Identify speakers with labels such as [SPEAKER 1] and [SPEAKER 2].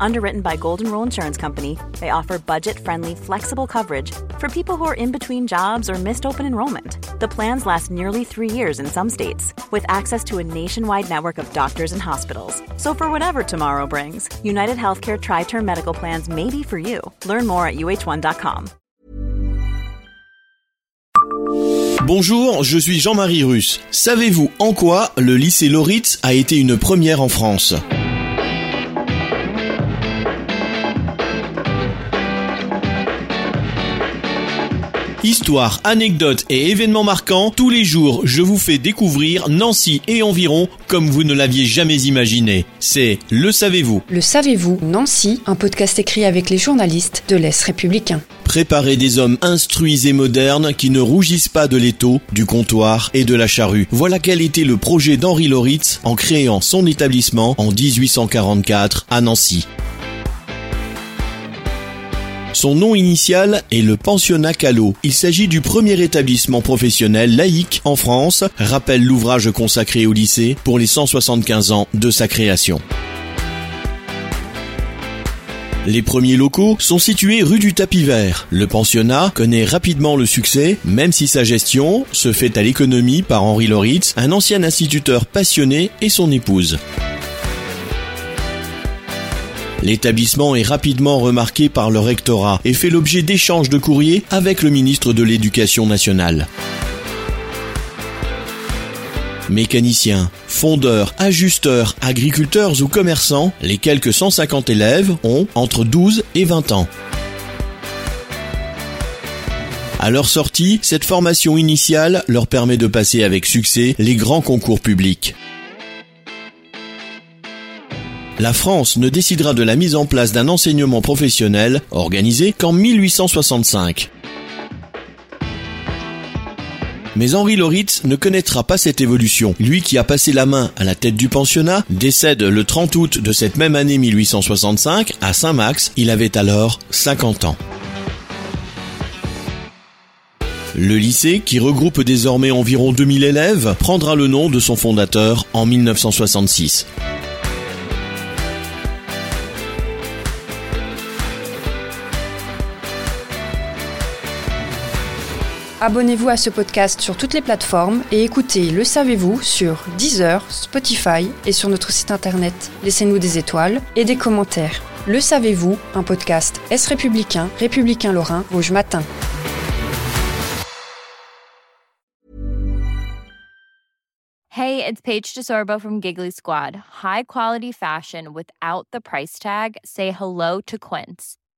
[SPEAKER 1] Underwritten by Golden Rule Insurance Company, they offer budget friendly, flexible coverage for people who are in between jobs or missed open enrollment. The plans last nearly three years in some states, with access to a nationwide network of doctors and hospitals. So, for whatever tomorrow brings, United Healthcare Tri Term Medical Plans may be for you. Learn more at uh1.com.
[SPEAKER 2] Bonjour, je suis Jean-Marie Russe. Savez-vous en quoi le lycée Loritz a été une première en France Histoire, anecdotes et événements marquants, tous les jours je vous fais découvrir Nancy et environ comme vous ne l'aviez jamais imaginé. C'est Le Savez-vous
[SPEAKER 3] Le Savez-vous Nancy, un podcast écrit avec les journalistes de l'Est républicain.
[SPEAKER 2] Préparer des hommes instruits et modernes qui ne rougissent pas de l'étau, du comptoir et de la charrue. Voilà quel était le projet d'Henri Loritz en créant son établissement en 1844 à Nancy. Son nom initial est le pensionnat Callot. Il s'agit du premier établissement professionnel laïque en France, rappelle l'ouvrage consacré au lycée pour les 175 ans de sa création. Les premiers locaux sont situés rue du Tapis Vert. Le pensionnat connaît rapidement le succès, même si sa gestion se fait à l'économie par Henri Loritz, un ancien instituteur passionné et son épouse. L'établissement est rapidement remarqué par le rectorat et fait l'objet d'échanges de courriers avec le ministre de l'Éducation nationale. Mécaniciens, fondeurs, ajusteurs, agriculteurs ou commerçants, les quelques 150 élèves ont entre 12 et 20 ans. À leur sortie, cette formation initiale leur permet de passer avec succès les grands concours publics la France ne décidera de la mise en place d'un enseignement professionnel organisé qu'en 1865. Mais Henri Loritz ne connaîtra pas cette évolution. Lui qui a passé la main à la tête du pensionnat décède le 30 août de cette même année 1865 à Saint-Max. Il avait alors 50 ans. Le lycée, qui regroupe désormais environ 2000 élèves, prendra le nom de son fondateur en 1966.
[SPEAKER 3] Abonnez-vous à ce podcast sur toutes les plateformes et écoutez Le Savez-vous sur Deezer, Spotify et sur notre site internet. Laissez-nous des étoiles et des commentaires. Le Savez-vous, un podcast Est républicain, républicain lorrain, Rouge Matin.
[SPEAKER 4] Hey, it's Paige DeSorbo from Giggly Squad. High quality fashion without the price tag. Say hello to Quince.